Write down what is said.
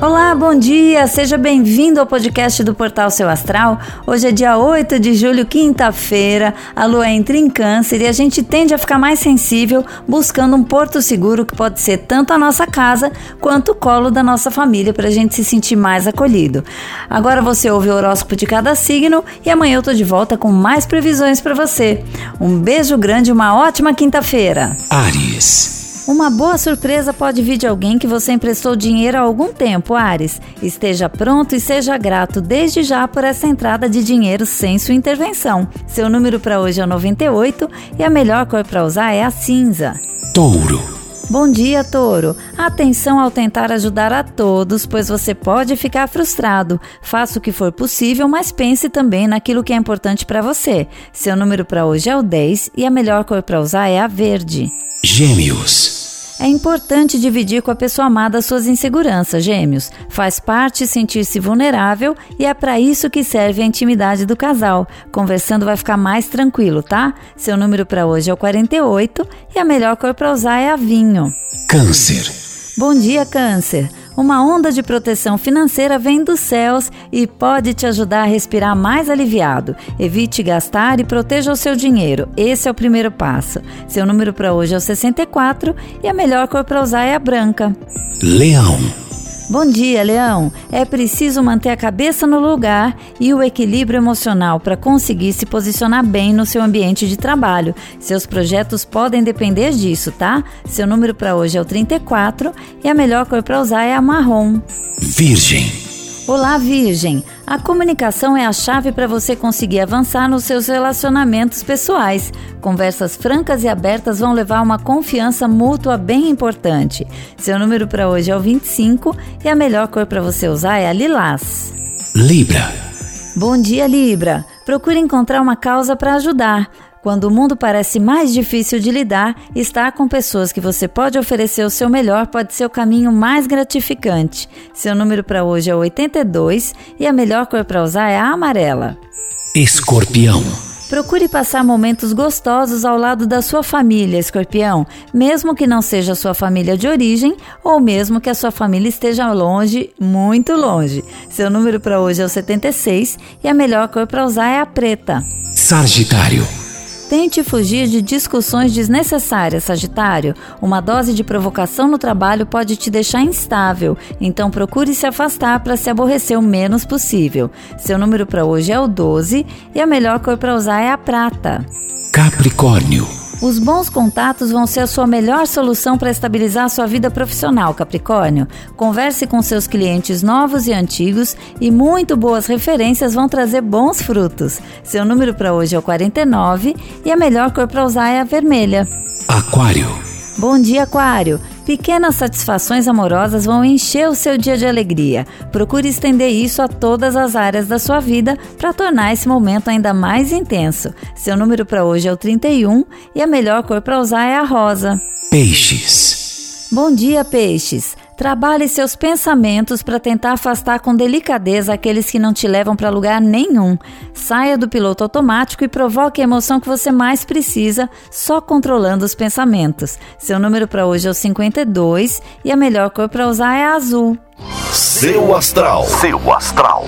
Olá, bom dia! Seja bem-vindo ao podcast do Portal Seu Astral. Hoje é dia 8 de julho, quinta-feira. A lua entra em câncer e a gente tende a ficar mais sensível buscando um porto seguro que pode ser tanto a nossa casa quanto o colo da nossa família para a gente se sentir mais acolhido. Agora você ouve o horóscopo de cada signo e amanhã eu tô de volta com mais previsões para você. Um beijo grande e uma ótima quinta-feira. Ares. Uma boa surpresa pode vir de alguém que você emprestou dinheiro há algum tempo, Ares. Esteja pronto e seja grato desde já por essa entrada de dinheiro sem sua intervenção. Seu número para hoje é o 98 e a melhor cor para usar é a cinza. Touro. Bom dia, Touro. Atenção ao tentar ajudar a todos, pois você pode ficar frustrado. Faça o que for possível, mas pense também naquilo que é importante para você. Seu número para hoje é o 10 e a melhor cor para usar é a verde. Gêmeos. É importante dividir com a pessoa amada suas inseguranças, gêmeos. Faz parte sentir-se vulnerável e é para isso que serve a intimidade do casal. Conversando vai ficar mais tranquilo, tá? Seu número para hoje é o 48 e a melhor cor para usar é a vinho. Câncer. Bom dia, Câncer. Uma onda de proteção financeira vem dos céus e pode te ajudar a respirar mais aliviado. Evite gastar e proteja o seu dinheiro. Esse é o primeiro passo. Seu número para hoje é o 64 e a melhor cor para usar é a branca. Leão. Bom dia, Leão. É preciso manter a cabeça no lugar e o equilíbrio emocional para conseguir se posicionar bem no seu ambiente de trabalho. Seus projetos podem depender disso, tá? Seu número para hoje é o 34 e a melhor cor para usar é a marrom. Virgem. Olá, Virgem! A comunicação é a chave para você conseguir avançar nos seus relacionamentos pessoais. Conversas francas e abertas vão levar a uma confiança mútua bem importante. Seu número para hoje é o 25 e a melhor cor para você usar é a lilás. Libra. Bom dia, Libra! Procure encontrar uma causa para ajudar. Quando o mundo parece mais difícil de lidar, estar com pessoas que você pode oferecer o seu melhor pode ser o caminho mais gratificante. Seu número para hoje é 82 e a melhor cor para usar é a amarela. Escorpião. Procure passar momentos gostosos ao lado da sua família, escorpião, mesmo que não seja sua família de origem ou mesmo que a sua família esteja longe, muito longe. Seu número para hoje é o 76 e a melhor cor para usar é a preta. Sagitário. Tente fugir de discussões desnecessárias, Sagitário. Uma dose de provocação no trabalho pode te deixar instável, então procure se afastar para se aborrecer o menos possível. Seu número para hoje é o 12 e a melhor cor para usar é a prata. Capricórnio. Os bons contatos vão ser a sua melhor solução para estabilizar a sua vida profissional, Capricórnio. Converse com seus clientes novos e antigos e muito boas referências vão trazer bons frutos. Seu número para hoje é o 49 e a melhor cor para usar é a vermelha. Aquário. Bom dia, Aquário. Pequenas satisfações amorosas vão encher o seu dia de alegria. Procure estender isso a todas as áreas da sua vida para tornar esse momento ainda mais intenso. Seu número para hoje é o 31 e a melhor cor para usar é a rosa. Peixes. Bom dia, peixes. Trabalhe seus pensamentos para tentar afastar com delicadeza aqueles que não te levam para lugar nenhum. Saia do piloto automático e provoque a emoção que você mais precisa, só controlando os pensamentos. Seu número para hoje é o 52 e a melhor cor para usar é a azul. Seu Astral. Seu Astral.